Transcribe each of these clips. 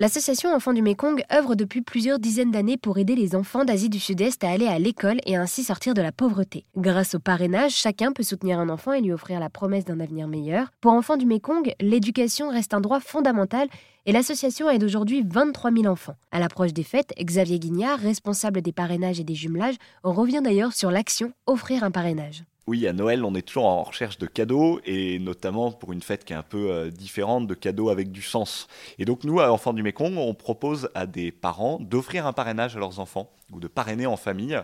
L'association Enfants du Mékong œuvre depuis plusieurs dizaines d'années pour aider les enfants d'Asie du Sud-Est à aller à l'école et ainsi sortir de la pauvreté. Grâce au parrainage, chacun peut soutenir un enfant et lui offrir la promesse d'un avenir meilleur. Pour Enfants du Mékong, l'éducation reste un droit fondamental et l'association aide aujourd'hui 23 000 enfants. À l'approche des fêtes, Xavier Guignard, responsable des parrainages et des jumelages, revient d'ailleurs sur l'action Offrir un parrainage. Oui, à Noël, on est toujours en recherche de cadeaux, et notamment pour une fête qui est un peu euh, différente, de cadeaux avec du sens. Et donc nous, à Enfants du Mékong, on propose à des parents d'offrir un parrainage à leurs enfants, ou de parrainer en famille.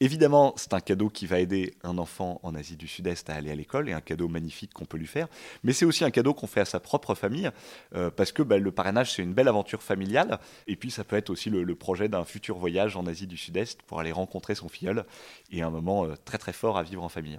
Évidemment, c'est un cadeau qui va aider un enfant en Asie du Sud-Est à aller à l'école, et un cadeau magnifique qu'on peut lui faire. Mais c'est aussi un cadeau qu'on fait à sa propre famille, euh, parce que bah, le parrainage, c'est une belle aventure familiale, et puis ça peut être aussi le, projet d'un futur voyage en Asie du Sud-Est pour aller rencontrer son filleul, et un moment euh, très très fort à vivre en famille.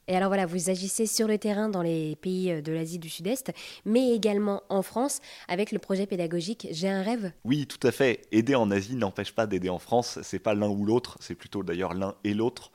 Et alors voilà, vous agissez sur le terrain dans les pays euh, de l'Asie du Sud-Est, mais également en France avec le projet pédagogique J'ai un rêve. Oui, tout à fait. Aider en Asie n'empêche pas d'aider en France. C'est pas l'un ou l'autre, c'est plutôt d'ailleurs l'un et l'autre.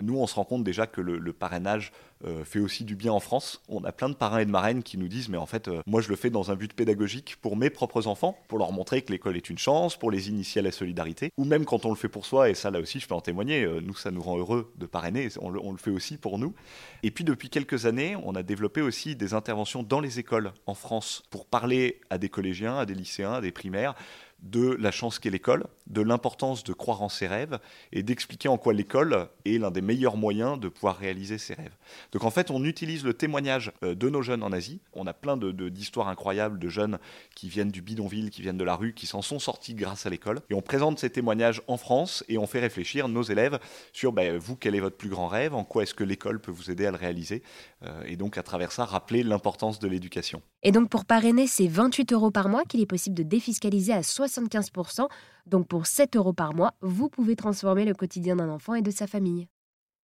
Nous, on se rend compte déjà que le, parrainage euh, fait aussi du bien en France. On a plein de parrains et de marraines qui nous disent, mais en fait, euh, moi, je le fais dans un but pédagogique pour mes propres enfants, pour leur montrer que l'école est une chance, pour les initier à la solidarité, ou même quand on le fait pour soi, et ça, là aussi, je peux en témoigner, nous, ça nous rend heureux de parrainer, on le fait aussi pour nous. Et puis, depuis quelques années, on a développé aussi des interventions dans les écoles en France pour parler à des collégiens, à des lycéens, à des primaires, de la chance qu'est l'école, de l'importance de croire en ses rêves et d'expliquer en quoi l'école est l'un des meilleurs moyens de pouvoir réaliser ses rêves. Donc en fait, on utilise le témoignage euh, de nos jeunes en Asie. On a plein d'histoires de, incroyables de jeunes qui viennent du bidonville, qui viennent de la rue, qui s'en sont sortis grâce à l'école. Et on présente ces témoignages en France et on fait réfléchir nos élèves sur ben, vous, quel est votre plus grand rêve, en quoi est-ce que l'école peut vous aider à le réaliser. Euh, et donc à travers ça, rappeler l'importance de l'éducation. Et donc pour parrainer, c'est 28 euros par mois qu'il est possible de défiscaliser à 75%. Donc pour 7 euros par mois, vous pouvez transformer le quotidien d'un enfant et de sa famille.